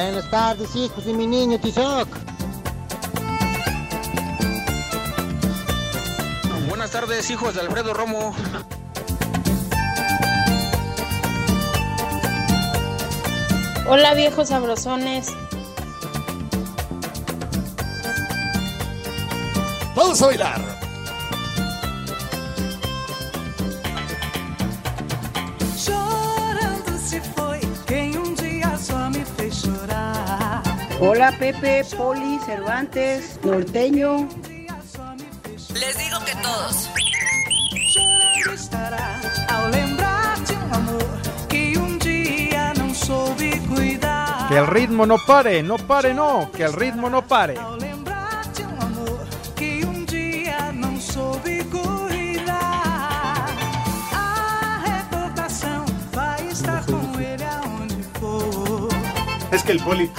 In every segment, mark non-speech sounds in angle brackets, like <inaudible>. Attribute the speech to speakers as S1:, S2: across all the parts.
S1: Buenas tardes, hijos de mi niño Tizoc.
S2: Buenas tardes, hijos de Alfredo Romo.
S3: Hola, viejos sabrosones.
S4: Vamos a bailar.
S5: Hola Pepe, Poli, Cervantes, Norteño.
S6: Les digo que todos.
S7: Que
S8: el ritmo no pare, no pare, no. Que el ritmo no pare.
S7: Ao lembrar de amor que dia não soube cuidar. A recordação vai estar com ele aonde for.
S9: Es que el poli,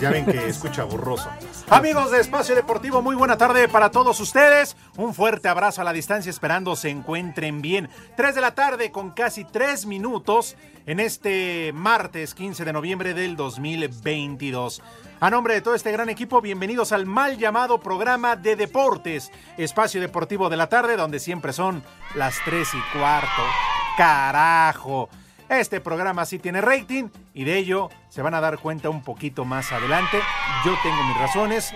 S9: ya ven que escucha borroso. Amigos de Espacio Deportivo, muy buena tarde para todos ustedes. Un fuerte abrazo a la distancia, esperando se encuentren bien. 3 de la tarde con casi 3 minutos en este martes 15 de noviembre del 2022. A nombre de todo este gran equipo, bienvenidos al mal llamado programa de deportes, Espacio Deportivo de la tarde, donde siempre son las 3 y cuarto. Carajo. Este programa sí tiene rating y de ello se van a dar cuenta un poquito más adelante. Yo tengo mis razones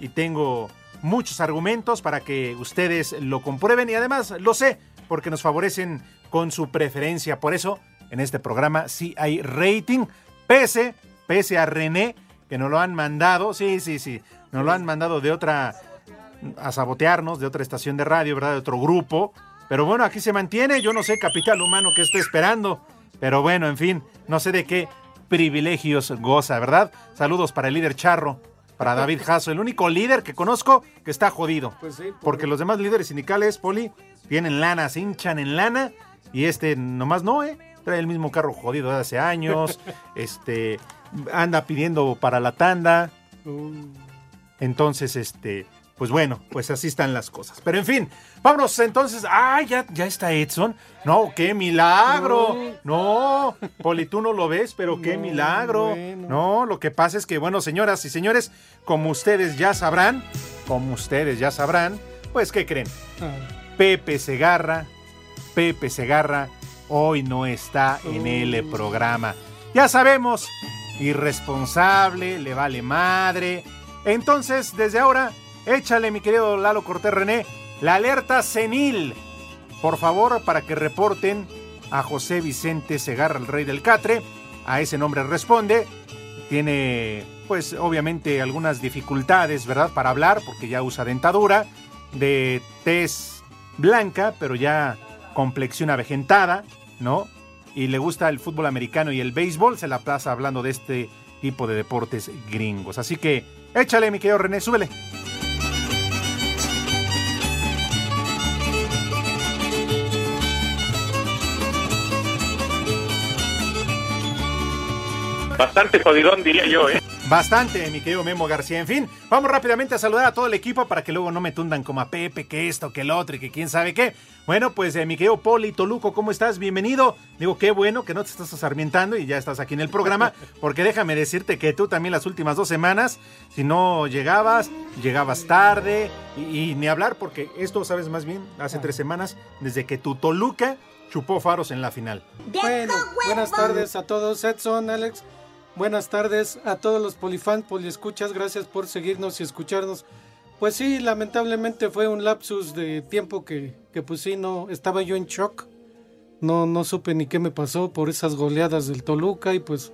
S9: y tengo muchos argumentos para que ustedes lo comprueben y además lo sé porque nos favorecen con su preferencia. Por eso en este programa sí hay rating, pese, pese a René que nos lo han mandado, sí, sí, sí, nos lo han mandado de otra, a sabotearnos, de otra estación de radio, ¿verdad? De otro grupo. Pero bueno, aquí se mantiene, yo no sé, capital humano, que estoy esperando. Pero bueno, en fin, no sé de qué privilegios goza, ¿verdad? Saludos para el líder Charro, para David <laughs> Jasso, el único líder que conozco que está jodido.
S8: Pues sí,
S9: Porque los demás líderes sindicales, Poli, tienen lana, se hinchan en lana. Y este nomás no, ¿eh? Trae el mismo carro jodido de hace años. <laughs> este anda pidiendo para la tanda. Entonces, este, pues bueno, pues así están las cosas. Pero en fin, vámonos entonces. ¡Ay, ya, ya está Edson! No, qué milagro. No, Poli, tú no lo ves, pero qué
S8: No,
S9: milagro.
S8: bueno.
S9: No, lo que pasa es que, bueno, señoras y señores, como ustedes ya sabrán, como ustedes ya sabrán, pues, ¿qué creen? Pepe Segarra, Pepe Segarra, hoy no está en el programa. Ya sabemos, irresponsable, le vale madre. Entonces, desde ahora, échale, mi querido Lalo Cortés René, la alerta senil. Por favor, para que reporten a José Vicente Segarra, el rey del Catre. A ese nombre responde. Tiene, pues, obviamente algunas dificultades, ¿verdad? Para hablar, porque ya usa dentadura. De tez blanca, pero ya complexión avejentada, ¿no? Y le gusta el fútbol americano y el béisbol. Se la pasa hablando de este tipo de deportes gringos. Así que échale, mi querido René, súbele.
S10: Bastante jodidón, diría yo, ¿eh?
S9: Bastante, mi querido Memo García. En fin, vamos rápidamente a saludar a todo el equipo para que luego no me tundan como a Pepe, que esto, que el otro y que quién sabe qué. Bueno, pues eh, mi querido Poli Toluco, ¿cómo estás? Bienvenido. Digo, qué bueno que no te estás sarmientando y ya estás aquí en el programa, <laughs> porque déjame decirte que tú también las últimas dos semanas, si no llegabas, llegabas tarde y, y ni hablar, porque esto sabes más bien, hace tres semanas, desde que tu Toluca chupó faros en la final.
S8: Bueno, buenas tardes a todos, Edson, Alex. Buenas tardes a todos los polifans, poliescuchas. Gracias por seguirnos y escucharnos. Pues sí, lamentablemente fue un lapsus de tiempo que, que pues sí, no, estaba yo en shock. No, no supe ni qué me pasó por esas goleadas del Toluca y pues,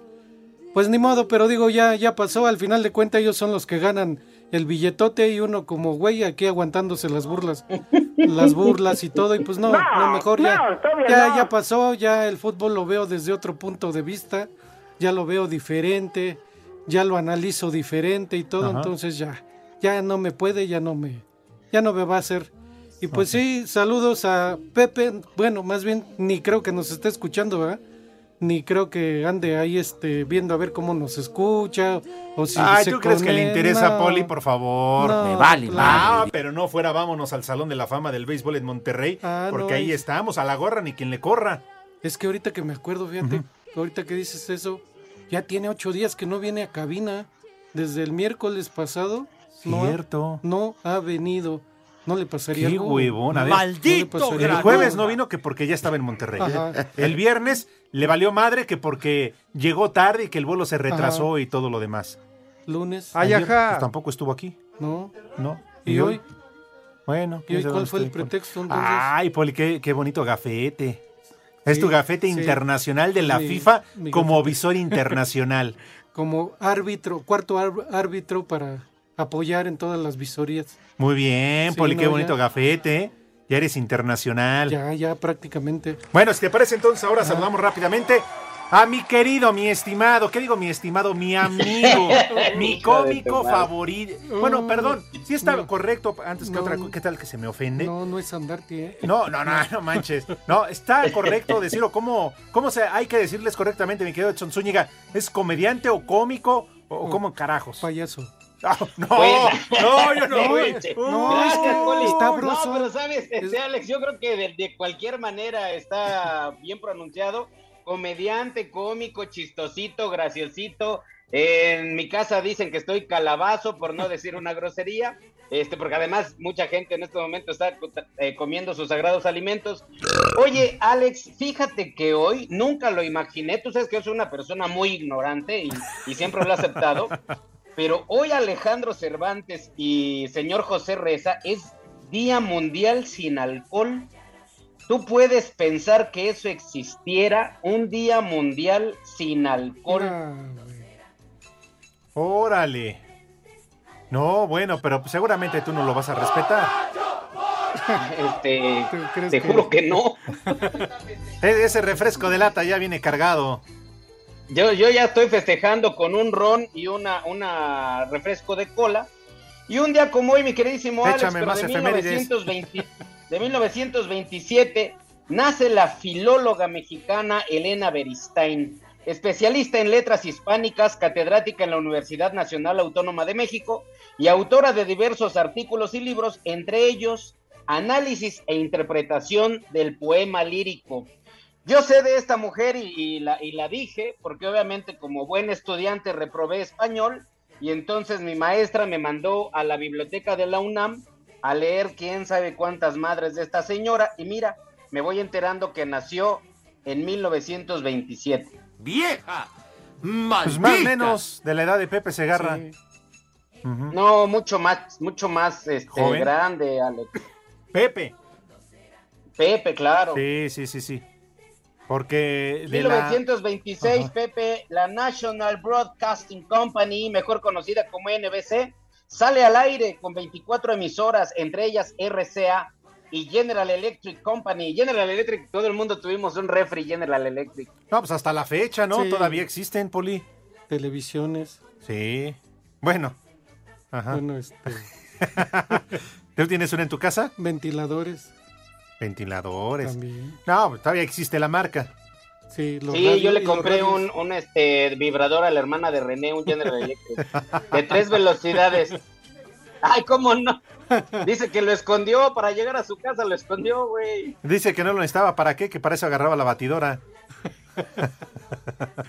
S8: pues ni modo, pero digo, ya, ya pasó. Al final de cuentas ellos son los que ganan el billetote y uno como güey aquí aguantándose las burlas, las burlas y todo y pues no, <laughs> no, mejor ya,
S10: no, todavía
S8: ya,
S10: no.
S8: ya pasó, ya el fútbol lo veo desde otro punto de vista, ya lo veo diferente, ya lo analizo diferente y todo,
S9: Ajá.
S8: entonces ya, ya no me puede, ya no me, ya no me va a hacer. Y pues sí, saludos a Pepe, bueno, más bien ni creo que nos esté escuchando, ¿verdad? Ni creo que ande ahí este, viendo a ver cómo nos escucha o si
S9: Ay,
S8: se
S9: ¿tú crees que le interesa a
S8: No.
S9: Poli, por favor?
S8: No, Me vale
S9: Ah,
S8: madre.
S9: pero no fuera, vámonos al Salón de la Fama del Béisbol en Monterrey,
S8: Ah,
S9: porque
S8: no,
S9: ahí
S8: es-
S9: estamos, a la gorra ni quien le corra.
S8: Es que ahorita que me acuerdo, fíjate, ahorita que dices eso, ya tiene ocho días que no viene a cabina. Desde el miércoles pasado. no ha-
S9: Cierto.
S8: No ha, venido. No le pasaría
S9: Qué
S8: algo.
S9: huevón, a ver.
S8: No le pasaría
S9: El jueves no vino que porque ya estaba en Monterrey.
S8: Ajá.
S9: El viernes le valió madre que porque llegó tarde y que el vuelo se retrasó y todo lo demás.
S8: Lunes.
S9: Ayer,
S8: Ajá.
S9: pues, tampoco estuvo aquí.
S8: No.
S9: No.
S8: ¿Y hoy?
S9: Bueno.
S8: ¿Y hoy
S9: quién sabe
S8: cuál
S9: dónde
S8: fue el
S9: estoy.
S8: pretexto entonces?
S9: Ay, Poli, qué, qué bonito gafete. Es tu gafete internacional de la
S8: Mi-
S9: FIFA
S8: mi
S9: como visor internacional. <laughs>
S8: Como árbitro, cuarto ar- árbitro para apoyar en todas las visorías.
S9: Muy bien, Poli,
S8: no,
S9: qué bonito
S8: ya.
S9: gafete. Ya eres internacional.
S8: Ya, ya prácticamente.
S9: Bueno, si te parece entonces ahora saludamos rápidamente a mi querido, mi estimado, ¿qué digo mi estimado? Mi amigo, <laughs> mi cómico favorito. Bueno, perdón, si está
S8: No.
S9: correcto antes que
S8: No.
S9: otra cosa, ¿qué tal que se me ofende?
S8: No, no es Andarte, ¿eh?
S9: No, no, no, no manches. No, está correcto <laughs> decirlo. ¿Cómo, cómo se, hay que decirles correctamente, mi querido Edson Zúñiga? ¿Es comediante o cómico o cómo carajos?
S8: Payaso.
S9: Ah, no,
S11: Bueno. <laughs>
S9: no, yo no.
S11: No,
S9: güey.
S8: no,
S11: Gracias, Poli.
S8: está
S11: No,
S8: broso.
S11: pero sabes, este, Alex, yo creo que de, de cualquier manera está bien pronunciado. Comediante, cómico, chistosito, graciosito. En mi casa dicen que estoy calabazo, por no decir una grosería. Este, porque además mucha gente en este momento está eh, comiendo sus sagrados alimentos. Oye, Alex, fíjate que hoy nunca lo imaginé. Tú sabes que yo soy una persona muy ignorante y, y siempre lo he aceptado. Pero hoy Alejandro Cervantes y señor José Reza es Día Mundial sin Alcohol. ¿Tú puedes pensar que eso existiera? Un Día Mundial sin alcohol.
S9: Órale. No, bueno, pero seguramente tú no lo vas a respetar. <laughs>
S11: Este, te
S8: que-
S11: juro que no. <laughs>
S9: E- Ese refresco de lata ya viene cargado.
S11: Yo, yo ya estoy festejando con un ron y una, una refresco de cola. Y un día como hoy, mi queridísimo Alex,
S9: Échame
S11: pero
S9: más
S11: de,
S9: efemérides.
S11: 1920 de 1927, nace la filóloga mexicana Elena Beristain, especialista en letras hispánicas, catedrática en la Universidad Nacional Autónoma de México y autora de diversos artículos y libros, entre ellos Análisis e Interpretación del Poema Lírico. Yo sé de esta mujer y, la, y la dije, porque obviamente como buen estudiante reprobé español, y entonces mi maestra me mandó a la biblioteca de la UNAM a leer quién sabe cuántas madres de esta señora, y mira, me voy enterando que nació en 1927.
S4: ¡Vieja!
S9: Pues más o menos de la edad de Pepe Segarra.
S11: No, mucho más, mucho más este,
S9: Joven.
S11: grande, Alex.
S9: Pepe.
S11: Pepe, claro.
S9: Sí, sí, sí, sí. Porque de la...
S11: 1926,
S9: Ajá.
S11: Pepe, la National Broadcasting Company, mejor conocida como NBC, sale al aire con 24 emisoras, entre ellas RCA y General Electric Company. General Electric, todo el mundo tuvimos un refri General Electric.
S9: No, pues hasta la fecha, ¿no?
S8: Sí.
S9: Todavía existen, Poli.
S8: Televisiones.
S9: Sí. Bueno. Ajá.
S8: Bueno, este, <laughs>
S9: ¿Tú tienes una en tu casa?
S8: ventiladores
S9: Ventiladores.
S8: también.
S9: No, pues todavía existe la marca.
S8: Sí, los
S11: Sí,
S8: radios
S11: yo le compré un, un, este, vibrador a la hermana de René, un General Electric, de tres velocidades. Ay, ¿cómo no? Dice que lo escondió para llegar a su casa, lo escondió, güey.
S9: Dice que no lo necesitaba. ¿Para qué? Que para eso agarraba la batidora.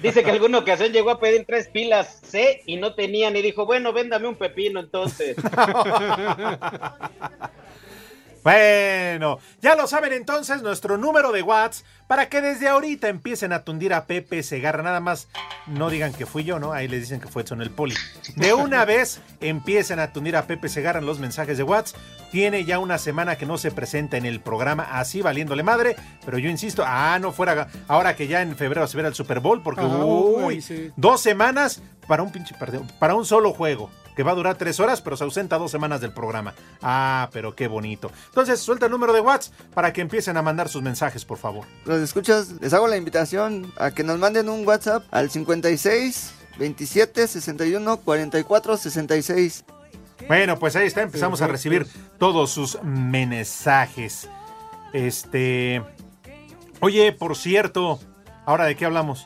S11: Dice que alguna ocasión llegó a pedir tres pilas C y no tenían y dijo, bueno, véndame un pepino entonces. <laughs>
S9: Bueno, ya lo saben entonces, nuestro número de Watts para que desde ahorita empiecen a tundir a Pepe Segarra. Nada más no digan que fui yo, ¿no? Ahí les dicen que fue Edson el Poli. De una <laughs> vez empiecen a tundir a Pepe Segarra en los mensajes de Watts. Tiene ya una semana que no se presenta en el programa, así valiéndole madre. Pero yo insisto, ah, no fuera ahora que ya en febrero se verá el Super Bowl, porque uy,
S8: sí.
S9: dos semanas para un pinche partido, para un solo juego. Que va a durar tres horas, pero se ausenta dos semanas del programa. Ah, pero qué bonito. Entonces, suelta el número de Watts para que empiecen a mandar sus mensajes, por favor.
S12: Los escuchas, les hago la invitación a que nos manden un WhatsApp al 56 27 61 44 66.
S9: Bueno, pues ahí está, empezamos a recibir todos sus mensajes. Este. Oye, por cierto, ¿ahora de qué hablamos?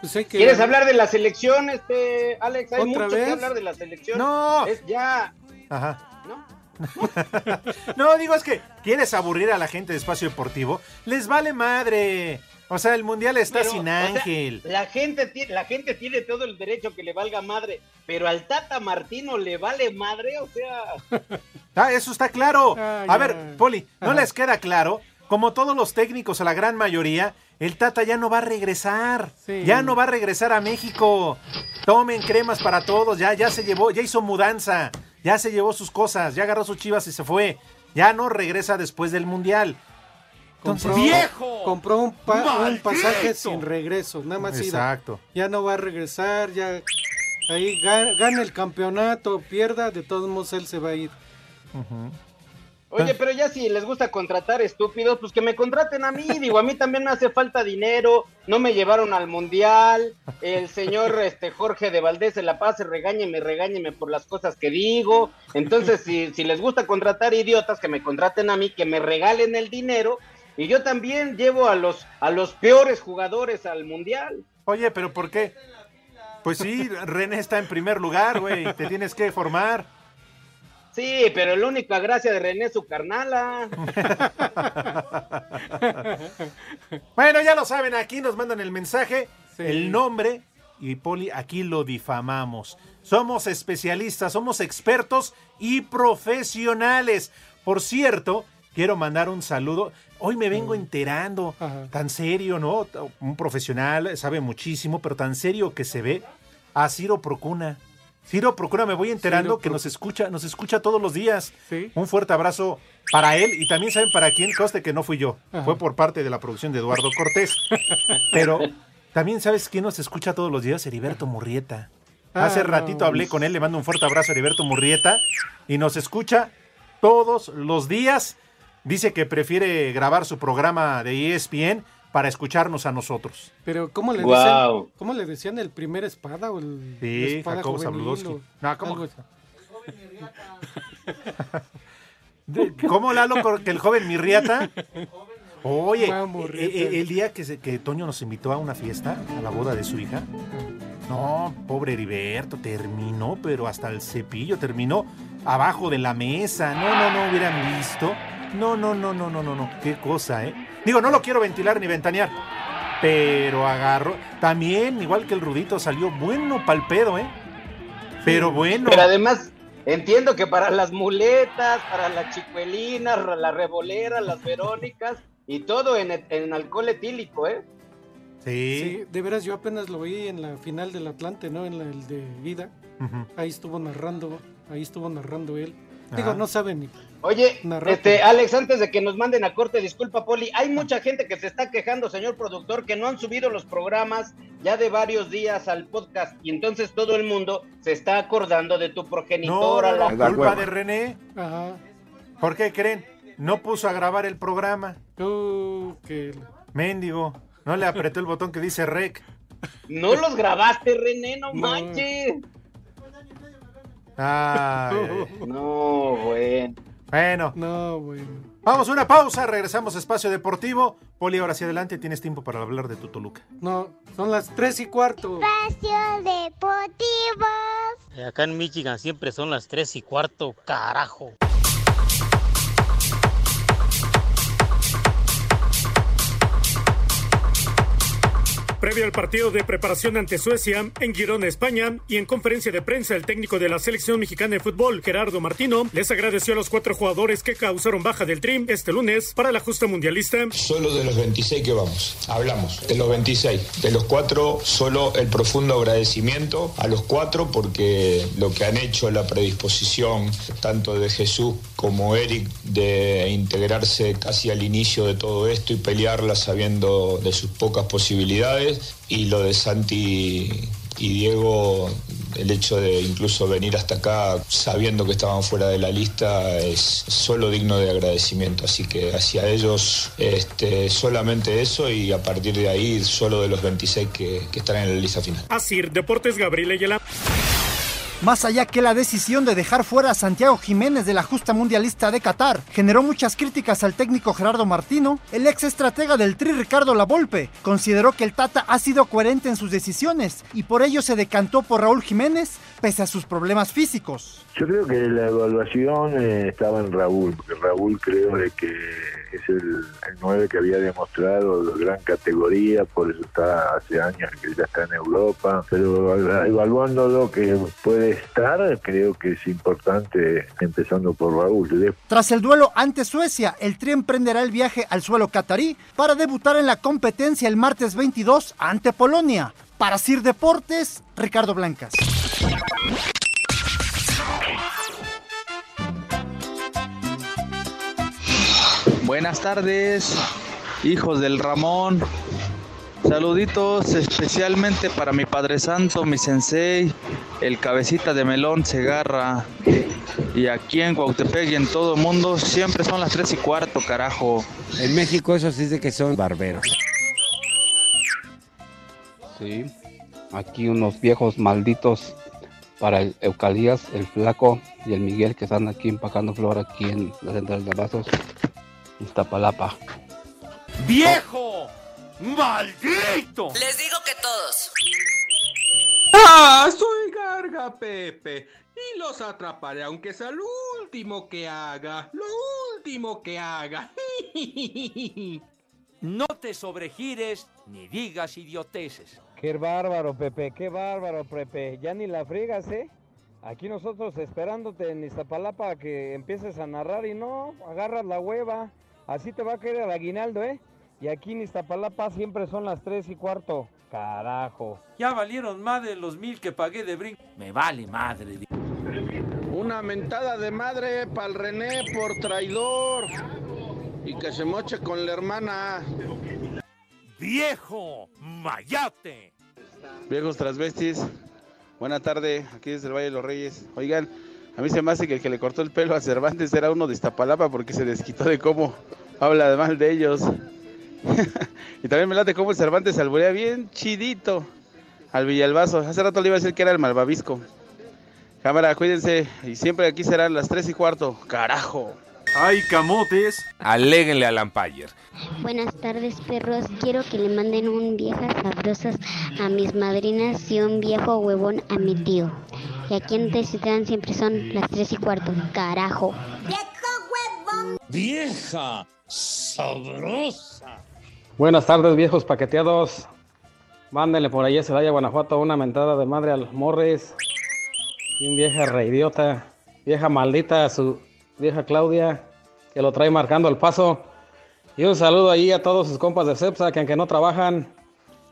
S8: Pues hay que-
S11: ¿Quieres hablar de la selección, este, Alex? Hay
S8: ¿Otra
S11: mucho
S8: vez?
S11: que hablar de la selección.
S9: No.
S11: Es ya.
S9: Ajá.
S11: ¿No? <laughs>
S9: No, digo, es que quieres aburrir a la gente de Espacio Deportivo. Les vale madre. O sea, el mundial está
S11: Pero,
S9: sin
S11: o sea,
S9: Ángel.
S11: la, gente, la gente tiene todo el derecho que le valga madre, pero al Tata Martino le vale madre, o sea.
S9: Ah, eso está claro. A ver, Poli, ¿no
S11: Ajá.
S9: les queda claro? Como todos los técnicos, a la gran mayoría, el Tata ya no va a regresar.
S8: Sí.
S9: Ya no va a regresar a México. Tomen cremas para todos. Ya, ya se llevó, ya hizo mudanza. Ya se llevó sus cosas. Ya agarró sus chivas y se fue. Ya no regresa después del mundial. Entonces,
S8: compró, compró un, pa- un
S9: ¡Maldito!
S8: pasaje sin regreso, nada más ida.
S9: Exacto.
S8: Ya no va a regresar, ya ahí ga- gana el campeonato, pierda, de todos modos él se va a ir.
S11: Oye, pero ya si les gusta contratar estúpidos, pues que me contraten a mí. Digo, a mí también me hace falta dinero. No me llevaron al mundial. El señor <laughs> este Jorge de Valdés se la pase, regáñeme, regáñeme por las cosas que digo. Entonces, si, si les gusta contratar idiotas, que me contraten a mí, que me regalen el dinero. Y yo también llevo a los, a los peores jugadores al mundial.
S9: Oye, pero ¿por qué? Pues sí, René está en primer lugar, güey. Te tienes que formar.
S11: Sí, pero la única gracia de René es su carnala. <laughs>
S9: Bueno, ya lo saben, aquí nos mandan el mensaje, el nombre y Poli, aquí lo difamamos. Somos especialistas, somos expertos y profesionales. Por cierto, quiero mandar un saludo. Hoy me vengo enterando, tan serio, ¿no? Un profesional, sabe muchísimo, pero tan serio que se ve a Ciro Procuna. Ciro Procuna, me voy enterando
S8: Ciro
S9: que nos escucha, nos escucha todos los días.
S8: Sí.
S9: Un fuerte abrazo para él y también saben para quién, coste que no fui yo,
S8: Ajá.
S9: fue por parte de la producción de Eduardo Cortés. <laughs> Pero también sabes quién nos escucha todos los días, Heriberto Murrieta.
S8: Ah,
S9: Hace ratito hablé con él, le mando un fuerte abrazo a Heriberto Murrieta y nos escucha todos los días. Dice que prefiere grabar su programa de ESPN para escucharnos a nosotros.
S8: Pero ¿cómo le decían? ¿Cómo le decían el primer espada o el
S9: Sí,
S8: espada
S9: Jacobo
S8: o
S9: No, ¿cómo? <laughs> ¿Cómo Lalo que el joven Mirriata? Oye, eh, eh, el día que, se- que Toño nos invitó a una fiesta, a la boda de su hija, no, pobre Heriberto, terminó, pero hasta el cepillo, terminó abajo de la mesa. No, no, no hubieran visto. No, no, no, no, no, no, no, qué cosa, ¿eh? Digo, no lo quiero ventilar ni ventanear, pero agarró. También, igual que el Rudito, salió bueno pa'l pedo, ¿eh? Pero bueno.
S11: Pero además, entiendo que para las muletas, para las chicuelinas, ra- las reboleras, las verónicas y todo en, en alcohol etílico, ¿eh?
S9: Sí.
S8: Sí, de veras yo apenas lo vi en la final del Atlante, ¿no? En la, el de ida.
S9: Ujú.
S8: Ahí estuvo narrando, ahí estuvo narrando él. Digo, no saben ni.
S11: Oye, este, Alex, antes de que nos manden a corte, disculpa, Poli, hay mucha gente que se está quejando, señor productor, que no han subido los programas ya de varios días al podcast y entonces todo el mundo se está acordando de tu progenitora.
S9: no,
S11: la-
S9: culpa de René.
S8: Ajá.
S9: ¿Por qué creen? No puso a grabar el programa.
S8: Uh, que...
S9: Mendigo. No le apretó el botón que dice rec.
S11: No los grabaste, René, no,
S8: No.
S11: manches.
S9: Ay,
S11: No, bueno.
S9: Bueno,
S8: No, bueno.
S9: vamos a una pausa. Regresamos a Espacio Deportivo. Poli, ahora hacia adelante. Tienes tiempo para hablar de tu Toluca.
S8: No, son las tres y cuarto.
S13: Espacio Deportivo.
S14: Acá en Michigan siempre son las 3 y cuarto, carajo.
S15: Previo al partido de preparación ante Suecia en Girona, España, y en conferencia de prensa, el técnico de la selección mexicana de fútbol, Gerardo Martino, les agradeció a los cuatro jugadores que causaron baja del Trim este lunes para la justa mundialista.
S16: Solo de los 26 que vamos, hablamos, de los 26. De los cuatro, solo el profundo agradecimiento a los cuatro porque lo que han hecho, la predisposición tanto de Jesús como Eric de integrarse casi al inicio de todo esto y pelearla sabiendo de sus pocas posibilidades y lo de Santi y Diego el hecho de incluso venir hasta acá sabiendo que estaban fuera de la lista es solo digno de agradecimiento. Así que hacia ellos este, solamente eso y a partir de ahí solo de los 26 que, que están en la lista final.
S15: Así, Deportes Gabriel Ayala.
S17: Más allá que la decisión de dejar fuera a Santiago Jiménez de la justa mundialista de Qatar generó muchas críticas al técnico Gerardo Martino, el ex estratega del Tri Ricardo Lavolpe consideró que el Tata ha sido coherente en sus decisiones y por ello se decantó por Raúl Jiménez pese a sus problemas físicos.
S18: Yo creo que la evaluación eh, estaba en Raúl, porque Raúl creo de que es el, el 9 que había demostrado de gran categoría, por eso está hace años que ya está en Europa, pero evaluando lo que puede estar, creo que es importante empezando por Raúl.
S17: Tras el duelo ante Suecia, el Tri emprenderá el viaje al suelo catarí para debutar en la competencia el martes 22 ante Polonia. Para Sir Deportes, Ricardo Blancas.
S2: Buenas tardes, hijos del Ramón. Saluditos especialmente para mi Padre Santo, mi sensei, el cabecita de melón Segarra. Y aquí en Cuautepec y en todo el mundo siempre son las 3 y cuarto, carajo.
S19: En México eso sí de que son barberos.
S20: Sí, aquí unos viejos malditos para el Eucalías, el Flaco y el Miguel que están aquí empacando flor aquí en la central de Abrazos, Iztapalapa.
S21: ¡Viejo! ¡Maldito!
S6: Les digo que todos.
S22: ¡Ah! Soy Garga Pepe y los atraparé aunque sea lo último que haga. Lo último que haga. <laughs>
S21: No te sobregires ni digas idioteces.
S23: Qué bárbaro, Pepe, qué bárbaro, Pepe. Ya ni la friegas, ¿eh? Aquí nosotros esperándote en Iztapalapa que empieces a narrar y no, agarras la hueva. Así te va a caer el aguinaldo, ¿eh? Y aquí en Iztapalapa siempre son las tres y cuarto. Carajo.
S21: Ya valieron más de los mil que pagué de brinco. Me vale madre.
S22: Una mentada de madre para el René por traidor. Y que se moche con la hermana.
S21: ¡Viejo! ¡Mayate!
S2: Viejos transvestis, buena tarde, aquí desde el Valle de los Reyes. Oigan, a mí se me hace que el que le cortó el pelo a Cervantes era uno de Iztapalapa porque se desquitó de cómo habla mal de ellos. <laughs> y también me late cómo el Cervantes alburea bien chidito al Villalbazo. Hace rato le iba a decir que era el Malvavisco. Cámara, cuídense y siempre aquí serán las 3 y cuarto. ¡Carajo!
S21: ¡Ay, camotes! Aléguenle al Lampayer.
S24: Buenas tardes, perros. Quiero que le manden un viejas sabrosas a mis madrinas y un viejo huevón a mi tío. Y aquí en Tecitlán siempre son las tres y cuarto. Carajo.
S21: ¡Vieja! ¡Sabrosa!
S20: Buenas tardes, viejos paqueteados. Mándenle por ahí a Celaya, Guanajuato, una mentada de madre al Morris. Y un vieja reidiota, vieja maldita, a su vieja Claudia, que lo trae marcando el paso. Y un saludo ahí a todos sus compas de CEPSA, que aunque no trabajan,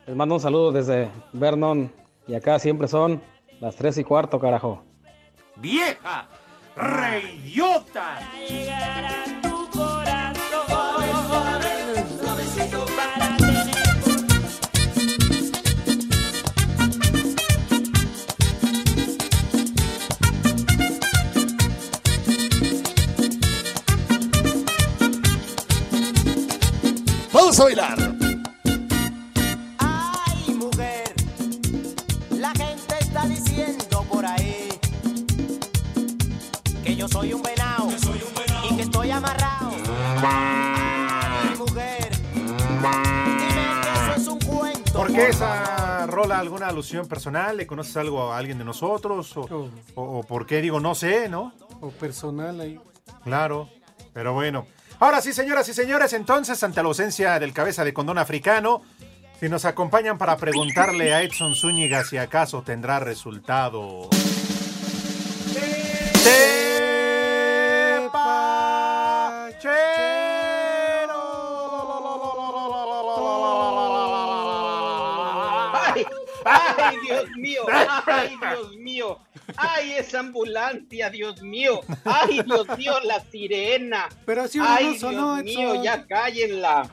S20: les mando un saludo desde Vernon. Y acá siempre son las tres y cuarto, carajo.
S21: ¡Vieja! ¡Reyota!
S4: Vamos a bailar.
S25: Ay, mujer, la gente está diciendo por ahí que yo soy un venado y que estoy amarrado. Ay, mujer, dime que eso es un cuento.
S9: ¿Por qué esa rola alguna alusión personal? ¿Le conoces algo a alguien de nosotros? ¿O, o- o por qué digo no sé, no?
S8: O personal ahí.
S9: Claro, pero bueno. Ahora sí, señoras y señores, entonces, ante la ausencia del cabeza de condón africano, si nos acompañan para preguntarle a Edson Zúñiga si acaso tendrá resultado.
S11: ¡Ay! ¡Ay, Dios mío! ¡Ay, Dios mío! ¡Ay, esa ambulancia, Dios mío! ¡Ay, Dios mío, la sirena!
S8: Pero si
S11: ¡Ay,
S8: no
S11: Dios
S8: sonó,
S11: mío,
S8: Edson.
S11: ya cállenla!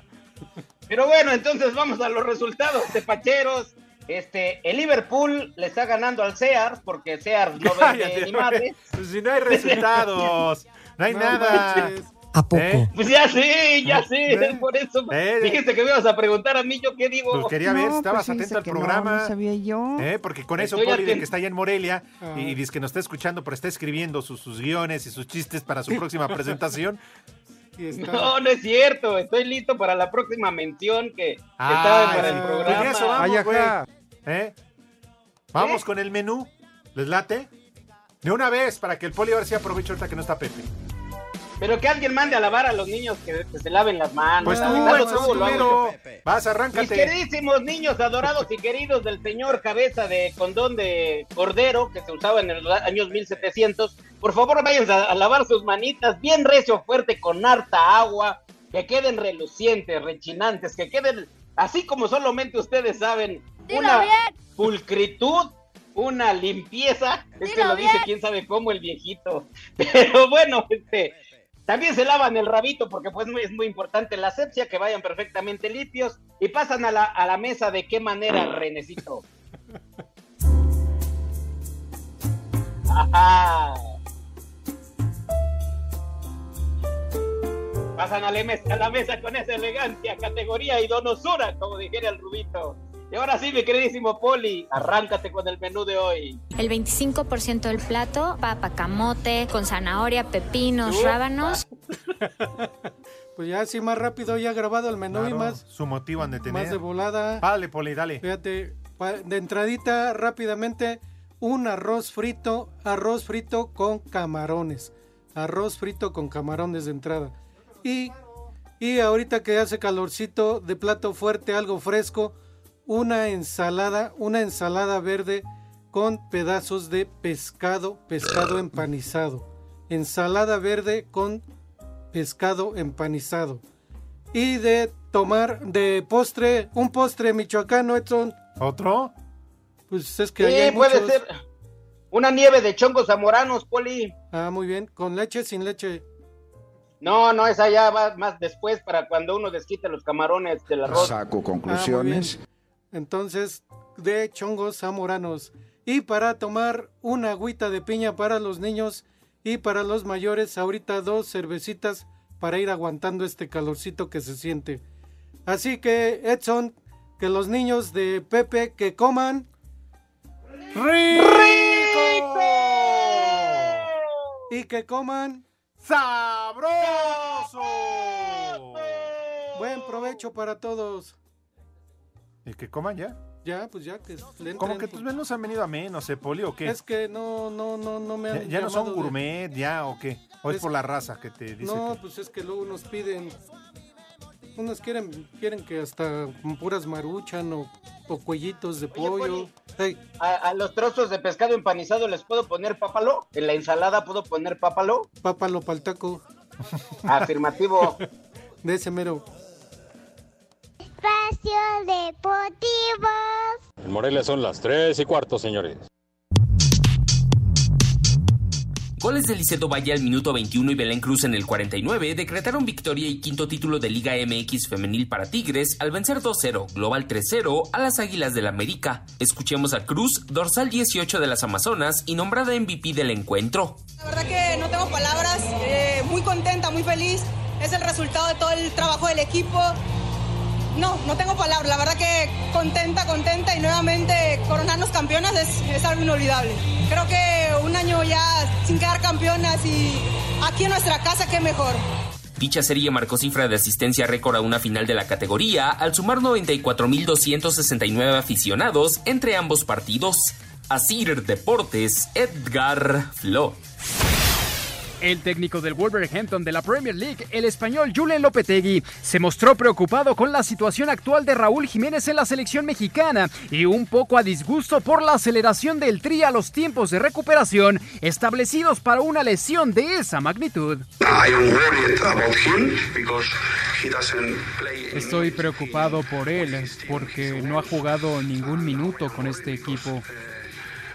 S11: Pero bueno, entonces vamos a los resultados de Pacheros. Este, el Liverpool le está ganando al Sears porque Sears no <laughs> vende ni madre.
S9: Pues si no hay resultados, no hay
S11: No
S9: nada.
S11: manches.
S26: ¿A poco?
S11: Pues ya sí, ya sí,
S9: ¿Eh?
S11: por eso
S9: Eh,
S11: dijiste que me ibas a preguntar a mí, ¿yo qué digo?
S9: Pues quería ver si estabas atento al programa.
S26: No, sabía yo.
S9: ¿Eh? Porque con eso Poli, de que está allá en Morelia
S8: Ah.
S9: y dice que nos está escuchando, pero está escribiendo sus, sus guiones y sus chistes para su <laughs> próxima presentación.
S11: No, no es cierto, estoy listo para la próxima mención que, que
S9: Ah,
S11: está para
S9: sí.
S11: el
S9: Pues
S11: programa.
S9: eso vamos,
S26: ajá.
S9: ¿Eh? Vamos con el menú. ¿Les late? De una vez, para que el Poli ahora sí aproveche ahorita que no está Pepe.
S11: Pero que alguien mande a lavar a los niños que, que se laven las manos.
S9: Pues tú, pues,
S11: tú, lo hago
S9: primero.
S11: yo.
S9: Vas,
S11: Mis
S9: arráncate.
S11: queridísimos niños adorados y queridos del señor cabeza de condón de cordero que se usaba en los años 1700, por favor vayan a, a lavar sus manitas bien recio, fuerte, con harta agua, que queden relucientes, rechinantes, que queden así como solamente ustedes saben, una pulcritud, una limpieza, es que lo dice quién sabe cómo el viejito, <laughs> pero bueno, este... También se lavan el rabito porque pues es muy importante la asepsia, que vayan perfectamente limpios y pasan a la, a la mesa de qué manera, Renecito. Ajá. Pasan a la, mesa, a la mesa con esa elegancia, categoría y donosura, como dijera el Rubito. Y ahora sí, mi queridísimo Poli, arráncate con el menú de hoy.
S27: El 25% del plato, papa, camote, con zanahoria, pepinos,
S11: Upa.
S27: rábanos. <laughs>
S8: Pues ya así más rápido, ya grabado el menú y más,
S9: Su motivo han de tener.
S8: más de volada.
S9: Dale, Poli, dale.
S8: Fíjate, de entradita rápidamente, un arroz frito, arroz frito con camarones. Arroz frito con camarones de entrada. Y, y ahorita que hace calorcito, de plato fuerte, algo fresco, una ensalada, una ensalada verde con pedazos de pescado, pescado empanizado. Ensalada verde con pescado empanizado. Y de tomar de postre, un postre michoacano, Edson.
S9: ¿Otro?
S8: Pues es que
S11: Sí,
S8: ahí hay
S11: puede
S8: muchos.
S11: ser una nieve de chongos zamoranos, Poli.
S8: Ah, muy bien. ¿Con leche, sin leche?
S11: No, no, esa ya va más después para cuando uno desquite los camarones del arroz.
S28: Saco
S8: Ah,
S28: conclusiones.
S8: muy bien. Entonces, de chongos zamoranos. Y para tomar una agüita de piña para los niños y para los mayores, ahorita dos cervecitas para ir aguantando este calorcito que se siente. Así que, Edson, que los niños de Pepe que coman
S9: ¡Rico!
S8: y que coman
S9: ¡Sabroso!
S8: buen provecho para todos.
S9: ¿Y que coman ya?
S8: Ya, pues ya que le entren,
S9: Como que
S8: pues.
S9: tus menús han venido a menos, ¿eh, Poli, o qué?
S8: Es que no, no, no, no me
S9: ¿Ya,
S8: han
S9: ya no son
S8: de-
S9: gourmet, ya, o qué? ¿O es,
S8: Es-
S9: por la raza que te dice
S8: No,
S9: que-
S8: pues es que luego nos piden. Unos quieren, quieren que hasta con puras maruchan o, o cuellitos de pollo. Ey,
S11: A, a los trozos de pescado empanizado les puedo poner pápalo. En la ensalada puedo poner pápalo.
S8: pápalo pa'l taco.
S11: Afirmativo.
S8: De ese mero.
S13: Espacio Deportivo.
S29: En Morelia son las 3 y cuarto, señores.
S30: Goles de Liceto Valle al minuto 21 y Belén Cruz en el 49 decretaron victoria y quinto título de Liga MX femenil para Tigres al vencer 2-0, global 3-0 a las Águilas del América. Escuchemos a Cruz, dorsal 18 de las Amazonas y nombrada MVP del encuentro.
S31: La verdad que no tengo palabras, eh, muy contenta, muy feliz. Es el resultado de todo el trabajo del equipo. No, no tengo palabras. La verdad que contenta, contenta y nuevamente coronarnos campeonas es, es algo inolvidable. Creo que un año ya sin quedar campeonas y aquí en nuestra casa, qué mejor.
S30: Dicha serie marcó cifra de asistencia récord a una final de la categoría al sumar 94.269 aficionados entre ambos partidos. Asir Deportes, Edgar Flo.
S32: El técnico del Wolverhampton de la Premier League, el español Julen Lopetegui, se mostró preocupado con la situación actual de Raúl Jiménez en la selección mexicana y un poco a disgusto por la aceleración del tri a los tiempos de recuperación establecidos para una lesión de esa magnitud. Estoy preocupado por él porque no ha jugado ningún minuto con este equipo.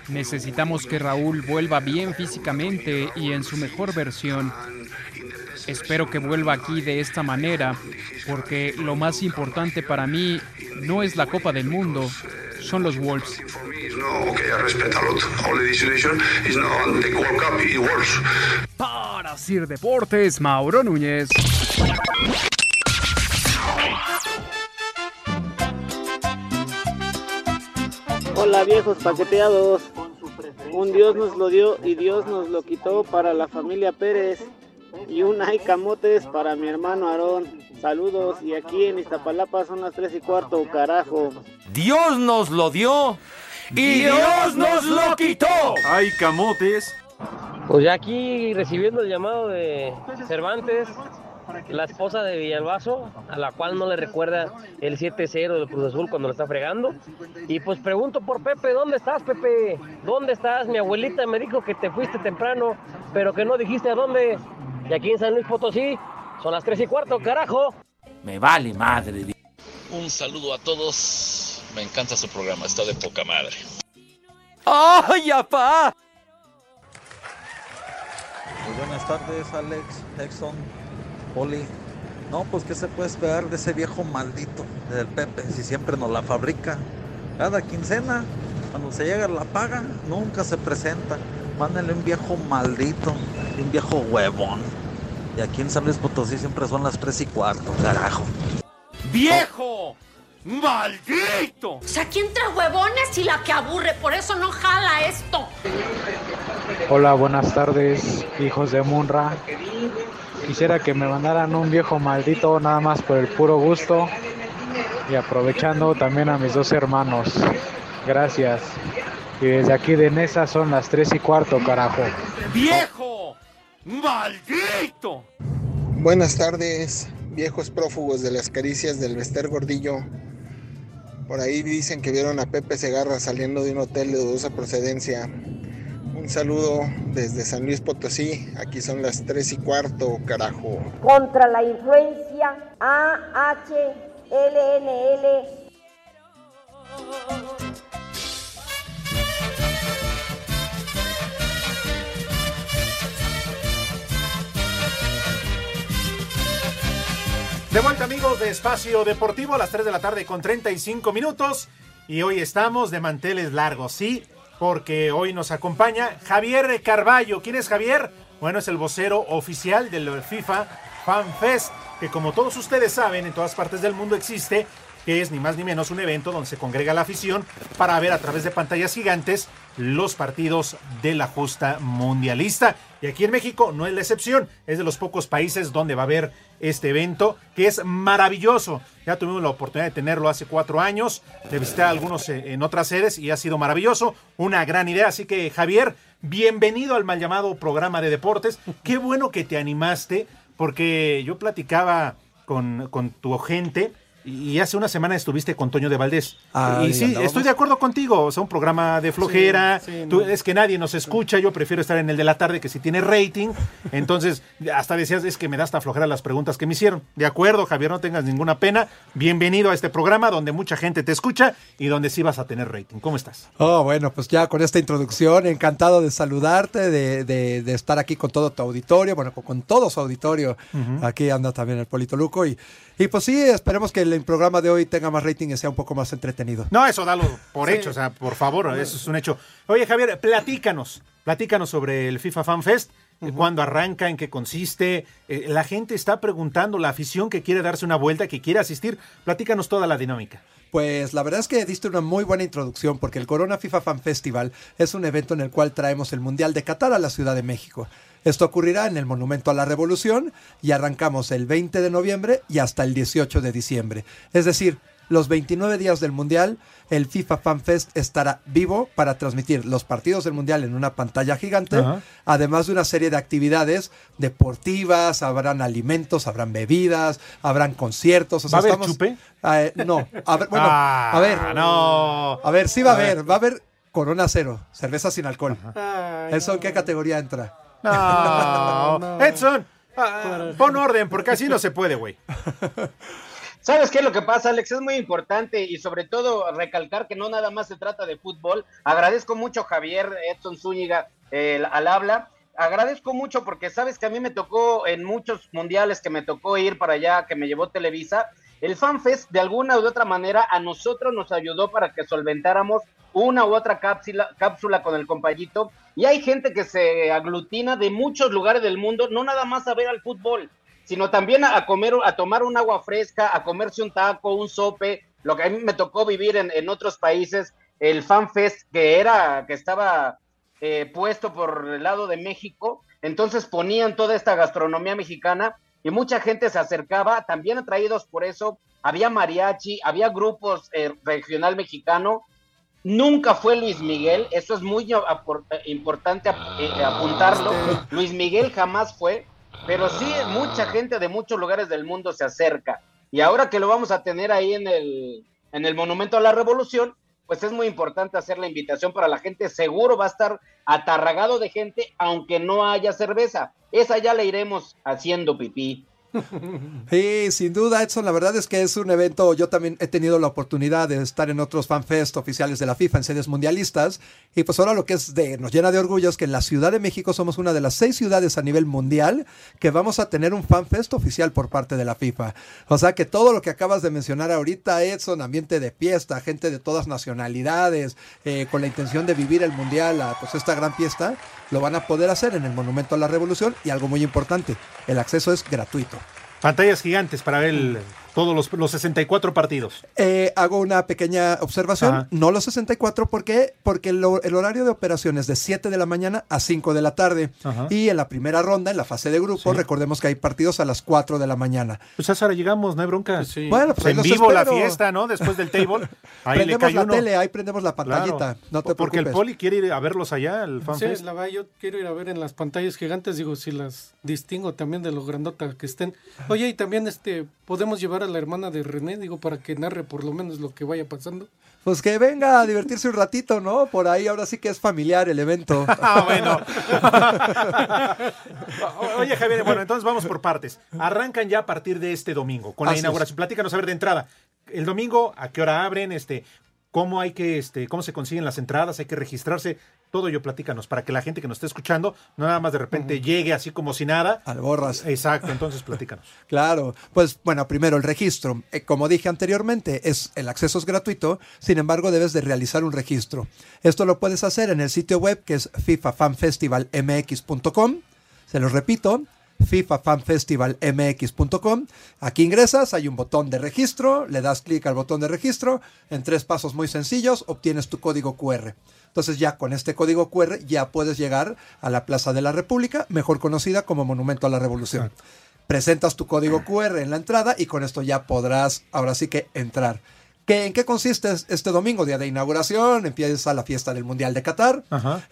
S32: Necesitamos que Raúl vuelva bien físicamente y en su mejor versión. Espero que vuelva aquí de esta manera, porque lo más importante para mí no es la Copa del Mundo, son los Wolves. Para Sir Deportes, Mauro Núñez.
S28: Hola viejos paqueteados. Un Dios nos lo dio y Dios nos lo quitó para la familia Pérez. Y un hay camotes para mi hermano Aarón. Saludos y aquí en Iztapalapa son las 3 y cuarto, carajo.
S21: Dios nos lo dio y Dios nos lo quitó.
S9: Hay camotes.
S33: Pues ya aquí recibiendo el llamado de Cervantes, la esposa de Villalbazo, a la cual no le recuerda el 7-0 del Cruz Azul cuando lo está fregando. Y pues pregunto por Pepe, ¿dónde estás, Pepe? ¿Dónde estás? Mi abuelita me dijo que te fuiste temprano, pero que no dijiste a dónde. Y aquí en San Luis Potosí son las 3 y cuarto, carajo.
S21: Me vale madre.
S34: Un saludo a todos. Me encanta su programa, está de poca madre.
S21: ¡Ay, apá!
S35: Muy buenas tardes, Alex, Exxon, Poli. No, pues qué se puede esperar de ese viejo maldito del Pepe, si siempre nos la fabrica. Cada quincena, cuando se llega la paga, nunca se presenta. Mándenle un viejo maldito, un viejo huevón. Y aquí en San Luis Potosí siempre son las tres y cuarto, carajo.
S21: ¡Viejo! ¡Maldito!
S36: O sea, aquí entre huevones y la que aburre, por eso no jala esto.
S37: Hola, buenas tardes, hijos de Munra. Quisiera que me mandaran un viejo maldito nada más por el puro gusto y aprovechando también a mis dos hermanos. Gracias. Y desde aquí de Nesa son las 3 y cuarto, carajo.
S21: ¡Viejo! ¡Maldito!
S38: Buenas tardes, viejos prófugos de las caricias del Vester Gordillo. Por ahí dicen que vieron a Pepe Segarra saliendo de un hotel de dudosa procedencia. Un saludo desde San Luis Potosí. Aquí son las 3 y cuarto, carajo.
S39: Contra la influencia AHLNL.
S9: De vuelta amigos de Espacio Deportivo a las 3 de la tarde con 35 minutos y hoy estamos de manteles largos, sí, porque hoy nos acompaña Javier Carballo. ¿Quién es Javier? Bueno, es el vocero oficial del FIFA Fan Fest, que como todos ustedes saben, en todas partes del mundo existe, que es ni más ni menos un evento donde se congrega la afición para ver a través de pantallas gigantes los partidos de la justa mundialista. Y aquí en México no es la excepción, es de los pocos países donde va a haber este evento, que es maravilloso. Ya tuvimos la oportunidad de tenerlo hace cuatro años, de visitar algunos en otras sedes y ha sido maravilloso, una gran idea. Así que Javier, bienvenido al mal llamado programa de deportes. Qué bueno que te animaste, porque yo platicaba con, con tu gente y hace una semana estuviste con Toño de Valdés.
S40: Ah,
S9: y sí,
S40: andábamos.
S9: estoy de acuerdo contigo. O sea, un programa de flojera.
S40: Sí, sí,
S9: Tú-
S40: no.
S9: es que nadie nos escucha. Yo prefiero estar en el de la tarde que si tiene rating. Entonces, hasta decías, es que me da hasta flojera las preguntas que me hicieron. De acuerdo, Javier, no tengas ninguna pena. Bienvenido a este programa donde mucha gente te escucha y donde sí vas a tener rating. ¿Cómo estás?
S40: Oh, bueno, pues ya con esta introducción, encantado de saludarte, de, de- de estar aquí con todo tu auditorio, bueno, con, con todo su auditorio.
S9: Ujú.
S40: Aquí anda también el Polito Luco. Y, y pues sí, esperemos que el programa de hoy tenga más rating y sea un poco más entretenido.
S9: No, eso dalo por
S40: Sí.
S9: hecho, o sea, por favor, eso es un hecho. Oye, Javier, platícanos, platícanos sobre el FIFA Fan Fest, eh, cuándo arranca, en qué consiste. Eh, la gente está preguntando, la afición que quiere darse una vuelta, que quiere asistir, platícanos toda la dinámica.
S40: Pues la verdad es que diste una muy buena introducción porque el Corona FIFA Fan Festival es un evento en el cual traemos el Mundial de Qatar a la Ciudad de México. Esto ocurrirá en el Monumento a la Revolución y arrancamos el 20 de noviembre y hasta el 18 de diciembre. Es decir, los 29 días del Mundial, el FIFA Fan Fest estará vivo para transmitir los partidos del Mundial en una pantalla gigante,
S9: Ajá.
S40: además de una serie de actividades deportivas, habrán alimentos, habrán bebidas, habrán conciertos. o
S9: ¿Va a haber chupe?
S40: Eh, no, a ver, bueno,
S9: Ah,
S40: a ver,
S9: no.
S40: a ver, sí va a,
S9: A ver.
S40: haber, va a haber Corona Cero, cerveza sin alcohol. ¿Eso en qué categoría entra?
S9: No, Edson, ah, pon orden, porque así no se puede, güey.
S11: ¿Sabes qué es lo que pasa, Alex? Es muy importante y sobre todo recalcar que no nada más se trata de fútbol. Agradezco mucho a Javier Edson Zúñiga eh, al habla. Agradezco mucho porque sabes que a mí me tocó en muchos mundiales que me tocó ir para allá, que me llevó Televisa. el FanFest de alguna u otra manera a nosotros nos ayudó para que solventáramos una u otra cápsula, cápsula con el compañito. Y hay gente que se aglutina de muchos lugares del mundo, no nada más a ver al fútbol, sino también a, comer, a tomar un agua fresca, a comerse un taco, un sope, lo que a mí me tocó vivir en, en otros países, el FanFest que era, que estaba eh, puesto por el lado de México, entonces ponían toda esta gastronomía mexicana y mucha gente se acercaba, también atraídos por eso, había mariachi, había grupos eh, regional mexicano, nunca fue Luis Miguel, eso es muy eh, importante eh, apuntarlo, Luis Miguel jamás fue, pero sí mucha gente de muchos lugares del mundo se acerca. Y ahora que lo vamos a tener ahí en el, en el Monumento a la Revolución, pues es muy importante hacer la invitación para la gente. Seguro va a estar atarragado de gente, aunque no haya cerveza. Esa ya la iremos haciendo pipí. <laughs>
S40: Sí, sin duda, Edson, la verdad es que es un evento, yo también he tenido la oportunidad de estar en otros fanfest oficiales de la FIFA en sedes mundialistas y pues ahora lo que es de, nos llena de orgullo es que en la Ciudad de México somos una de las seis ciudades a nivel mundial que vamos a tener un fanfest oficial por parte de la FIFA. O sea que todo lo que acabas de mencionar ahorita, Edson, ambiente de fiesta, gente de todas nacionalidades, eh, con la intención de vivir el mundial, pues esta gran fiesta, lo van a poder hacer en el Monumento a la Revolución y algo muy importante, el acceso es gratuito.
S9: Pantallas gigantes para ver todos los, los 64 partidos.
S40: Eh, hago una pequeña observación.
S9: Ajá.
S40: No los 64, ¿por qué? Porque el, el horario de operación es de 7 de la mañana a 5 de la tarde.
S9: Ajá.
S40: Y en la primera ronda, en la fase de grupo, recordemos que hay partidos a las 4 de la mañana.
S9: Pues César, llegamos, no hay bronca.
S40: Bueno, pues ahí
S9: en vivo la fiesta, ¿no? Después del table. Ahí le
S40: prendemos
S9: cae
S40: la
S9: uno.
S40: tele, ahí prendemos la pantallita.
S9: Claro.
S40: No te
S9: Porque el poli quiere ir a verlos allá, el
S8: Sí,
S9: fanfest.
S8: la verdad, yo quiero ir a ver en las pantallas gigantes, digo, si las distingo también de lo grandota que estén. Oye, y también este podemos llevar a la hermana de René, digo, para que narre por lo menos lo que vaya pasando.
S40: Pues que venga a divertirse un ratito, ¿no? Por ahí ahora sí que es familiar el evento. <laughs>
S9: Ah, bueno. <laughs> Oye, Javier, bueno, entonces vamos por partes. Arrancan ya a partir de este domingo con la
S40: Así es.
S9: inauguración. Platícanos a ver de entrada. El domingo, ¿a qué hora abren? Este, ¿Cómo hay que, este, cómo se consiguen las entradas? Hay que registrarse. Todo ello platícanos para que la gente que nos esté escuchando no nada más de repente llegue así como si nada.
S40: Al borras.
S9: Exacto, entonces <laughs> platícanos.
S40: Claro, pues bueno, primero el registro. Eh, como dije anteriormente, es el acceso es gratuito, sin embargo debes de realizar un registro. Esto lo puedes hacer en el sitio web que es fifafanfestivalmx.com. Se los repito, fifafanfestivalmx.com. Aquí ingresas, hay un botón de registro, le das clic al botón de registro, en tres pasos muy sencillos obtienes tu código QR. Entonces ya con este código QR ya puedes llegar a la Plaza de la República, mejor conocida como Monumento a la Revolución. Presentas tu código QR en la entrada y con esto ya podrás ahora sí que entrar. ¿Qué, ¿En qué consiste es- este domingo, día de inauguración? Empieza la fiesta del Mundial de Qatar.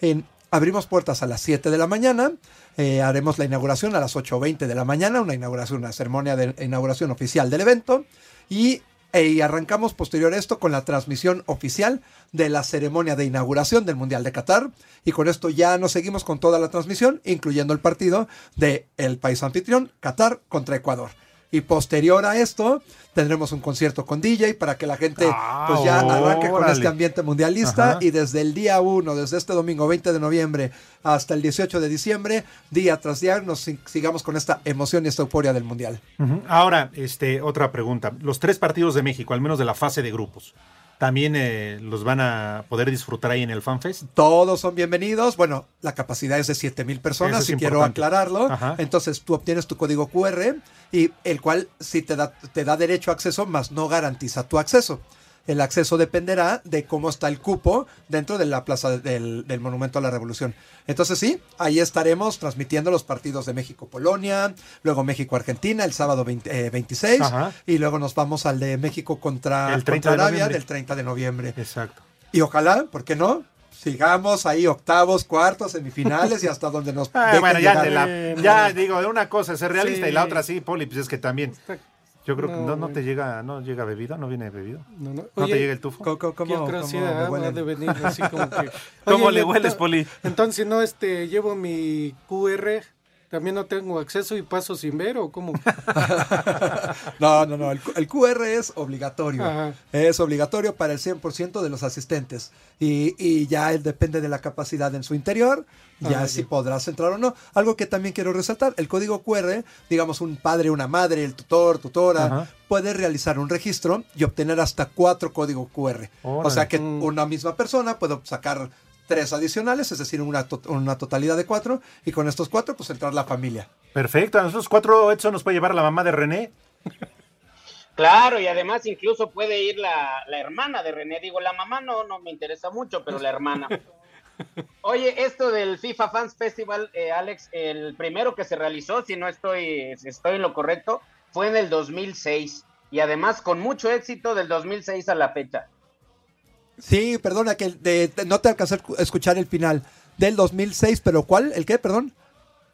S40: En- abrimos puertas a las 7 de la mañana. eh, haremos la inauguración a las 8.20 de la mañana, una inauguración, una ceremonia de inauguración oficial del evento. Y, eh, y arrancamos posterior a esto con la transmisión oficial de la ceremonia de inauguración del Mundial de Qatar. Y con esto ya nos seguimos con toda la transmisión, incluyendo el partido del el país anfitrión, Qatar contra Ecuador. Y posterior a esto, tendremos un concierto con DJ para que la gente pues ya arranque con este ambiente mundialista
S9: Ajá.
S40: y desde el día 1, desde este domingo 20 de noviembre hasta el 18 de diciembre, día tras día, nos si- sigamos con esta emoción y esta euforia del mundial.
S9: Ahora, este, otra pregunta. Los tres partidos de México, al menos de la fase de grupos, ¿también eh, los van a poder disfrutar ahí en el FanFest?
S40: Todos son bienvenidos. Bueno, la capacidad es de 7 mil personas,
S9: Eso
S40: si quiero aclararlo.
S9: Ajá.
S40: Entonces tú obtienes tu código QR y el cual sí te da, te da derecho a acceso, más no garantiza tu acceso. El acceso dependerá de cómo está el cupo dentro de la plaza de- del, del Monumento a la Revolución. Entonces sí, ahí estaremos transmitiendo los partidos de México-Polonia, luego México-Argentina el sábado 20, eh, 26
S9: Ajá.
S40: y luego nos vamos al de México contra,
S9: El 30
S40: contra
S9: de
S40: Arabia del 30 de noviembre.
S9: Exacto.
S40: Y ojalá, ¿por qué no? Sigamos ahí octavos, cuartos, semifinales y hasta donde nos <laughs>
S9: Ah, bueno, ya,
S40: llegar.
S9: de la- ya digo, una cosa es ser realista
S40: Sí.
S9: y la otra sí, Poli, pues es que también. Yo creo que
S8: No,
S9: no, no
S8: güey.
S9: te llega, no llega bebido, no viene bebido.
S8: No, no.
S9: ¿No
S8: Oye,
S9: te llega el tufo?
S40: ¿Cómo, cómo,
S8: Yo creo
S40: cómo
S8: ah, de venir así como que. <laughs>
S9: ¿Cómo
S8: Oye,
S9: le hueles,
S8: ento-
S9: Poli?
S8: Entonces, no, este, llevo mi QR También no tengo acceso y paso sin ver o cómo. <laughs>
S40: No, no, no. El, QR es obligatorio.
S8: Ajá.
S40: Es obligatorio para el 100% de los asistentes. Y, y ya él depende de la capacidad en su interior. Ya
S8: Ah,
S40: si
S8: ya.
S40: podrás entrar o no. Algo que también quiero resaltar: el código QR, digamos, un padre, una madre, el tutor, tutora,
S9: Ajá.
S40: puede realizar un registro y obtener hasta cuatro códigos QR. O sea que una misma persona puede sacar tres adicionales, es decir, una, to- una totalidad de cuatro. Y con estos cuatro, pues entrar la familia.
S9: Perfecto. A nosotros cuatro, Edson nos puede llevar la mamá de René.
S11: Claro, y además incluso puede ir la, la hermana de René. Digo, la mamá no, no me interesa mucho, pero la hermana. Oye, esto del FIFA Fans Festival, eh, Alex, el primero que se realizó, si no estoy, si estoy en lo correcto, fue en el 2006. Y además con mucho éxito del 2006 a la fecha.
S40: Sí, perdona que de- de- no te alcancé a escu- escuchar el final del 2006, pero ¿cuál? ¿El qué? Perdón.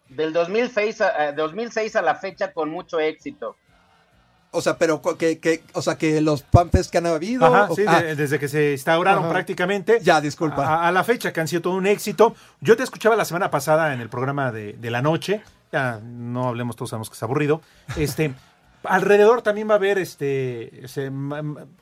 S11: Del 2006 a, eh, 2006 a la fecha con mucho éxito.
S40: O sea, pero que, que- o sea, que los fanfest que han habido.
S9: Ajá,
S40: o-
S9: sí,
S40: ah,
S9: de- desde que se instauraron
S40: Ajá.
S9: prácticamente.
S40: Ya, disculpa.
S9: A, a la fecha que han sido todo un éxito. Yo te escuchaba la semana pasada en el programa de, de la noche. Ya no hablemos, todos sabemos que es aburrido. Este. Alrededor también va a haber este,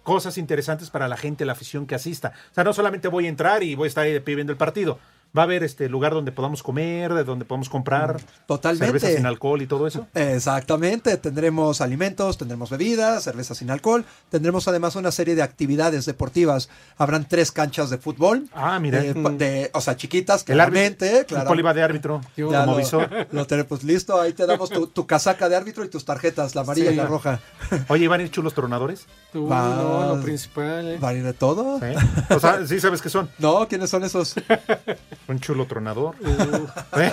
S9: cosas interesantes para la gente, la afición que asista. O sea, no solamente voy a entrar y voy a estar ahí el partido. Va a haber este lugar donde podamos comer, de donde podamos comprar
S40: Totalmente.
S9: cerveza sin alcohol y todo eso.
S40: Exactamente, tendremos alimentos, tendremos bebidas, cerveza sin alcohol, tendremos además una serie de actividades deportivas. Habrán tres canchas de fútbol.
S9: Ah, mira.
S40: eh, de- o sea, chiquitas, claramente.
S9: el
S40: claro.
S9: va de árbitro,
S40: Ya
S9: como
S40: lo,
S9: visor. <laughs>
S40: lo tenemos listo, ahí te damos tu, tu casaca de árbitro y tus tarjetas, la amarilla
S9: Sí.
S40: y la roja. <laughs>
S9: Oye, ¿van a ir chulos tronadores?
S8: Tú,
S40: Va-
S8: no, lo principal. eh.
S40: ¿Va a ir de todo?
S9: ¿Sí? O sea, sí sabes qué son. <laughs>
S40: No, ¿quiénes son esos?
S9: Un chulo tronador. <laughs>
S40: Ay,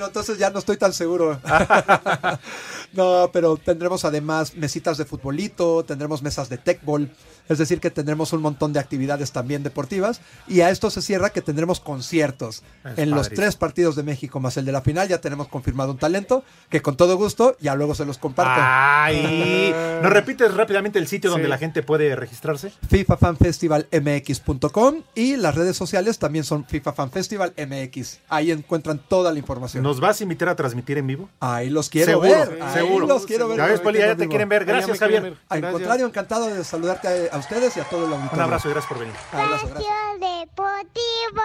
S40: no, entonces ya no estoy tan seguro. <laughs> no, pero tendremos además mesitas de futbolito, tendremos mesas de tecbol, es decir, que tendremos un montón de actividades también deportivas. Y a esto se cierra que tendremos conciertos.
S9: Es
S40: en los
S9: padrísimo.
S40: tres partidos de México más el de la final ya tenemos confirmado un talento que con todo gusto ya luego se los comparto.
S9: Ay, ¿nos repites rápidamente el sitio donde la gente puede registrarse?
S40: FIFAFanFestivalMX.com y las redes sociales también son FIFA Fan Festival MX. Ahí encuentran toda la información.
S9: ¿Nos vas a invitar a transmitir en vivo?
S40: Ahí los quiero
S9: Seguro,
S40: ver. ahí
S9: seguro.
S40: los quiero ver.
S9: Ya ves, Poli, ya te
S40: Vivo.
S9: quieren ver. Gracias, Javier.
S40: ver. Al contrario, encantado de saludarte a, a ustedes y a todo el auditorio.
S9: Un abrazo y gracias por venir.
S40: Abrazo, gracias.
S13: Deportivo.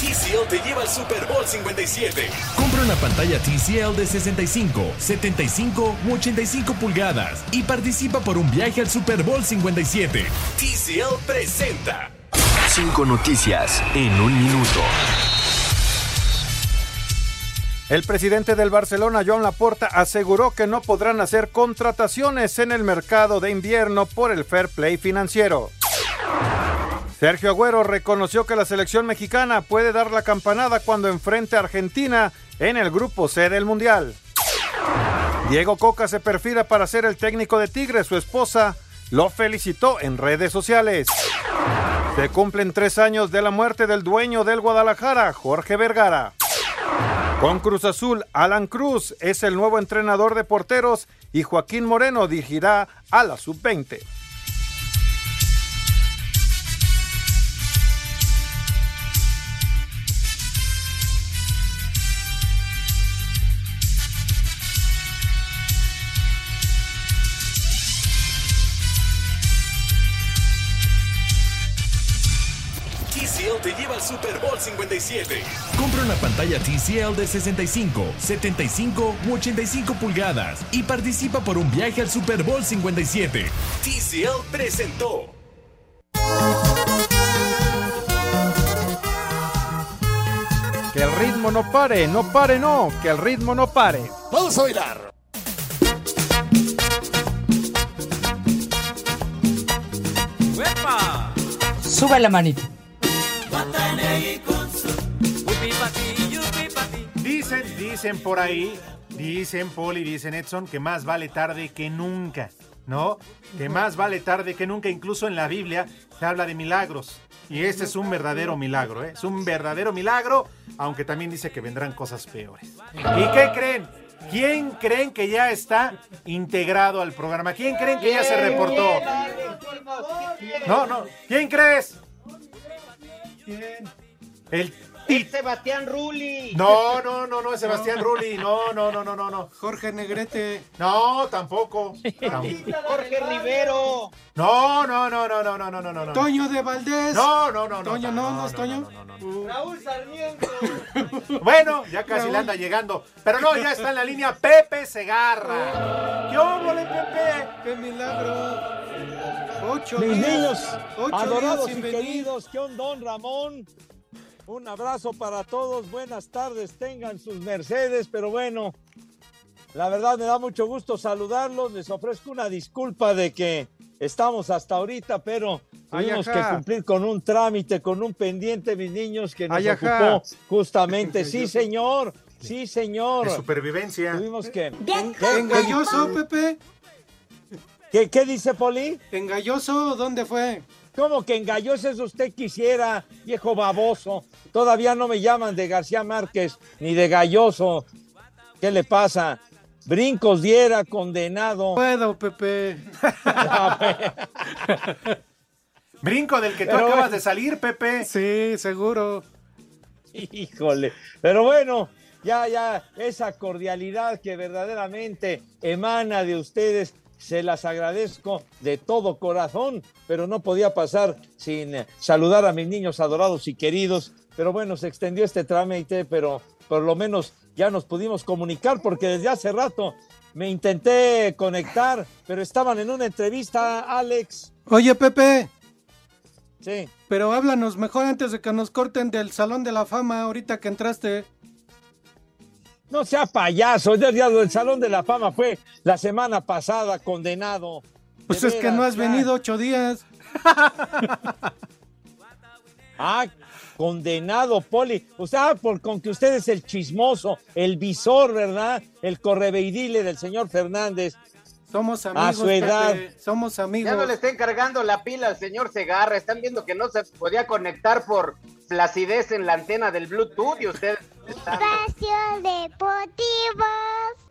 S41: TCL te lleva al Super Bowl 57. Compra una pantalla TCL de 65, 75 u 85 pulgadas y participa por un viaje al Super Bowl 57. TCL presenta.
S42: Cinco noticias en un minuto.
S43: El presidente del Barcelona, Joan Laporta, aseguró que no podrán hacer contrataciones en el mercado de invierno por el fair play financiero. Sergio Agüero reconoció que la selección mexicana puede dar la campanada cuando enfrente a Argentina en el grupo C del Mundial. Diego Coca se perfila para ser el técnico de Tigres. Su esposa lo felicitó en redes sociales. Se cumplen tres años de la muerte del dueño del Guadalajara, Jorge Vergara. Con Cruz Azul, Alan Cruz es el nuevo entrenador de porteros y Joaquín Moreno dirigirá a la sub-20.
S41: Super Bowl 57. Compra una pantalla TCL de 65, 75 u 85 pulgadas y participa por un viaje al Super Bowl 57. TCL presentó.
S43: Que el ritmo no pare, no pare, no, que el ritmo no pare.
S41: Vamos a bailar.
S44: Sube la manita.
S9: Dicen, dicen por ahí, dicen Poli, dicen Edson, que más vale tarde que nunca, ¿no? Que más vale tarde que nunca, incluso en la Biblia se habla de milagros. Y este es un verdadero milagro, ¿eh? Es un verdadero milagro, aunque también dice que vendrán cosas peores. ¿Y qué creen? ¿Quién creen que ya está integrado al programa? ¿Quién creen que ya se reportó? No, no. ¿Quién crees? El,
S11: Es Sebastián Rulli.
S9: No, no, no, no es Sebastián Rulli. No, no, no, no, no, no.
S8: Jorge Negrete.
S9: No, tampoco.
S11: Jorge Rivero.
S9: No, no, no, no, no, no, no, no, no.
S8: Toño de Valdés.
S9: No, no, no, no.
S8: Toño, no, no, es Toño.
S11: Raúl Sarmiento.
S9: Bueno, ya casi le anda llegando. Pero no, ya está en la línea Pepe Segarra. ¿Qué óvole, Pepe?
S8: ¡Qué milagro! Ocho
S45: Mis
S8: días,
S45: niños,
S8: ocho
S45: adorados
S8: días
S45: y queridos, ¿qué onda, don Ramón? Un abrazo para todos, buenas tardes, tengan sus mercedes, pero bueno, la verdad me da mucho gusto saludarlos, les ofrezco una disculpa de que estamos hasta ahorita, pero tuvimos que cumplir con un trámite, con un pendiente, mis niños, que nos
S43: Ay, ajá.
S45: ocupó justamente. <laughs> Sí, señor, sí, señor.
S9: De supervivencia.
S45: Tuvimos que...
S8: ¿Engalloso, Pepe?
S45: ¿Qué, qué dice Poli?
S8: ¿Engalloso? ¿Dónde fue?
S45: ¿Cómo que engalloso es usted quisiera, viejo baboso? Todavía no me llaman de García Márquez ni de galloso. ¿Qué le pasa? Brincos diera, condenado.
S8: Puedo, Pepe. <laughs>
S9: Brinco del que tú
S45: Pero
S9: acabas
S45: bueno.
S9: de salir, Pepe.
S8: Sí, seguro.
S45: Híjole. Pero bueno, ya, ya, esa cordialidad que verdaderamente emana de ustedes, se las agradezco de todo corazón, pero no podía pasar sin eh, saludar a mis niños adorados y queridos. Pero bueno, se extendió este trámite, pero por lo menos ya nos pudimos comunicar porque desde hace rato me intenté conectar, pero estaban en una entrevista, Alex.
S8: Oye, Pepe,
S45: Sí.
S8: pero háblanos mejor antes de que nos corten del Salón de la Fama ahorita que entraste.
S45: No sea payaso, ya, ya, el Salón de la Fama fue la semana pasada condenado.
S8: Pues es que no has
S45: ya.
S8: venido ocho días. <laughs>
S45: Ah, condenado, Poli. O sea, por, con que usted es el chismoso, el visor, ¿verdad? El correveidile del señor Fernández.
S8: Somos amigos.
S45: A su edad.
S8: Pepe, Somos amigos.
S11: Ya no le estén cargando la pila al señor Segarra. Están viendo que no se podía conectar por flacidez en la antena del Bluetooth y ustedes están...
S13: Espacio Deportivo.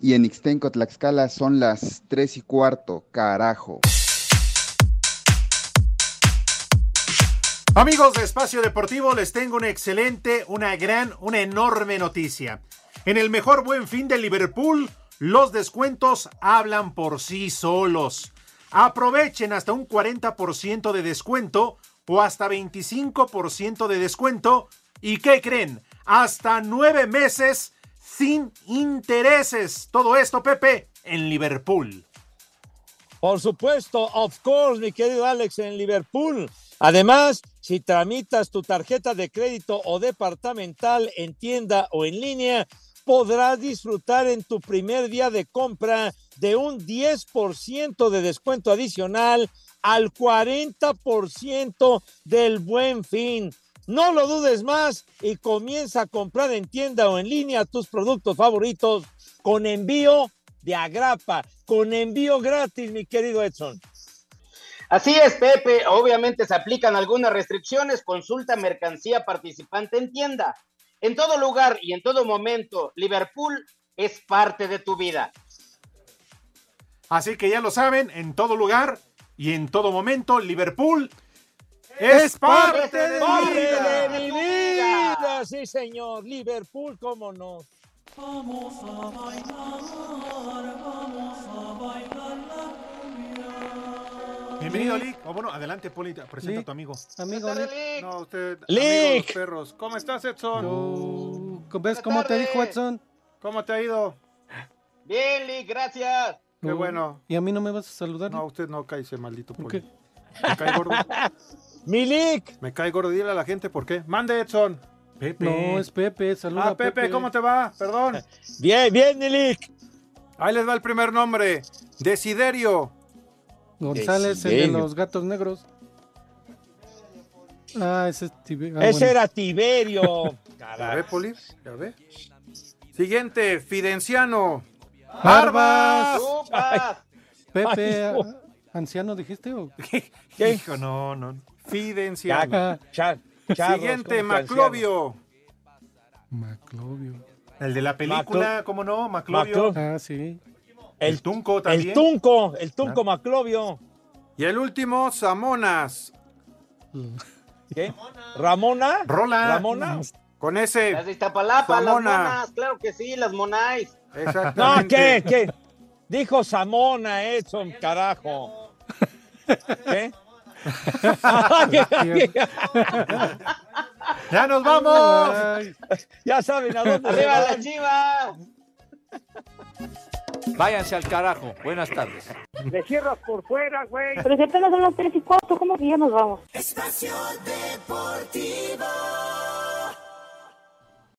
S46: Y en Ixtenco, Tlaxcala son las 3 y cuarto, carajo.
S9: Amigos de Espacio Deportivo, les tengo una excelente, una gran, una enorme noticia. En el mejor buen fin de Liverpool, los descuentos hablan por sí solos. Aprovechen hasta un 40% de descuento o hasta 25% de descuento. ¿Y qué creen? Hasta nueve meses sin intereses. Todo esto, Pepe, en Liverpool.
S45: Por supuesto, of course, mi querido Alex, en Liverpool. Además, si tramitas tu tarjeta de crédito o departamental en tienda o en línea, podrás disfrutar en tu primer día de compra de un 10% de descuento adicional al 40% del buen fin. No lo dudes más y comienza a comprar en tienda o en línea tus productos favoritos con envío de agrapa, con envío gratis, mi querido Edson.
S11: Así es, Pepe. Obviamente se aplican algunas restricciones. Consulta mercancía participante en tienda. En todo lugar y en todo momento, Liverpool es parte de tu vida.
S9: Así que ya lo saben, en todo lugar y en todo momento, Liverpool es parte de
S45: ¡Parte
S9: mi vida.
S45: de mi vida! Sí, señor. Liverpool, cómo no.
S47: Vamos a bailar, vamos a bailar.
S9: Bienvenido, Lick. O bueno, adelante, Poli, presenta
S8: Lick.
S9: a tu amigo.
S8: Amigo, Lick.
S43: No, usted,
S45: Lick.
S43: amigo de los perros. ¿Cómo estás, Edson?
S8: Yo- ¿Ves cómo te dijo Edson?
S43: ¿Cómo te ha ido?
S11: Bien, Lee, gracias.
S43: Qué
S8: No.
S43: bueno.
S8: ¿Y a mí no me vas a saludar?
S43: No, usted no cállese, maldito
S8: ¿Por
S43: Poli.
S8: qué?
S43: Me cae gordo. <laughs>
S45: Milik.
S43: Me cae gordo. Dile a la gente por qué. Mande, Edson.
S9: Pepe.
S8: No, es Pepe, saluda
S43: Ah, Pepe, ¿cómo te va? Perdón. <laughs>
S45: Bien, bien, Milik.
S43: Ahí les va el primer nombre. Desiderio.
S8: González, el de los gatos negros. Ah, ese es Tibe- ah,
S45: Ese
S8: bueno.
S45: era Tiberio. <laughs>
S43: ¿Ya ve, Poli? ¿Ya ve? Siguiente, Fidenciano.
S8: Barbas. Pepe,
S45: Ay, no.
S8: ah, anciano dijiste o
S45: ¿Qué?
S9: Hijo, no, no.
S43: Fidenciano.
S8: Ah,
S45: Char-
S43: Siguiente, Maclovio.
S8: Maclovio.
S9: El de la película, ¿cómo no? Maclovio.
S45: Maclo-
S8: Ah, sí.
S9: El, Tunco también.
S45: el Tunco, el Tunco Maclovio.
S43: Y el último, Samonas.
S45: ¿Qué? ¿Ramona?
S9: Rola.
S45: ¿Ramona?
S43: Con ese.
S11: Las de Iztapalapa, las
S43: Zamona.
S11: monas, claro que sí, las monáis.
S45: No,
S43: Exactamente.
S45: ¿qué? ¿Qué? Dijo Samona Edson, carajo. ¿Qué? <laughs>
S9: ¡Ya nos vamos!
S45: ya saben a dónde
S11: ¡Arriba la chiva!
S21: Váyanse al carajo. Buenas tardes.
S48: Le cierras por fuera, güey.
S49: Pero si apenas son las 3 y 4, ¿cómo que ya nos vamos?
S47: Espacio Deportivo.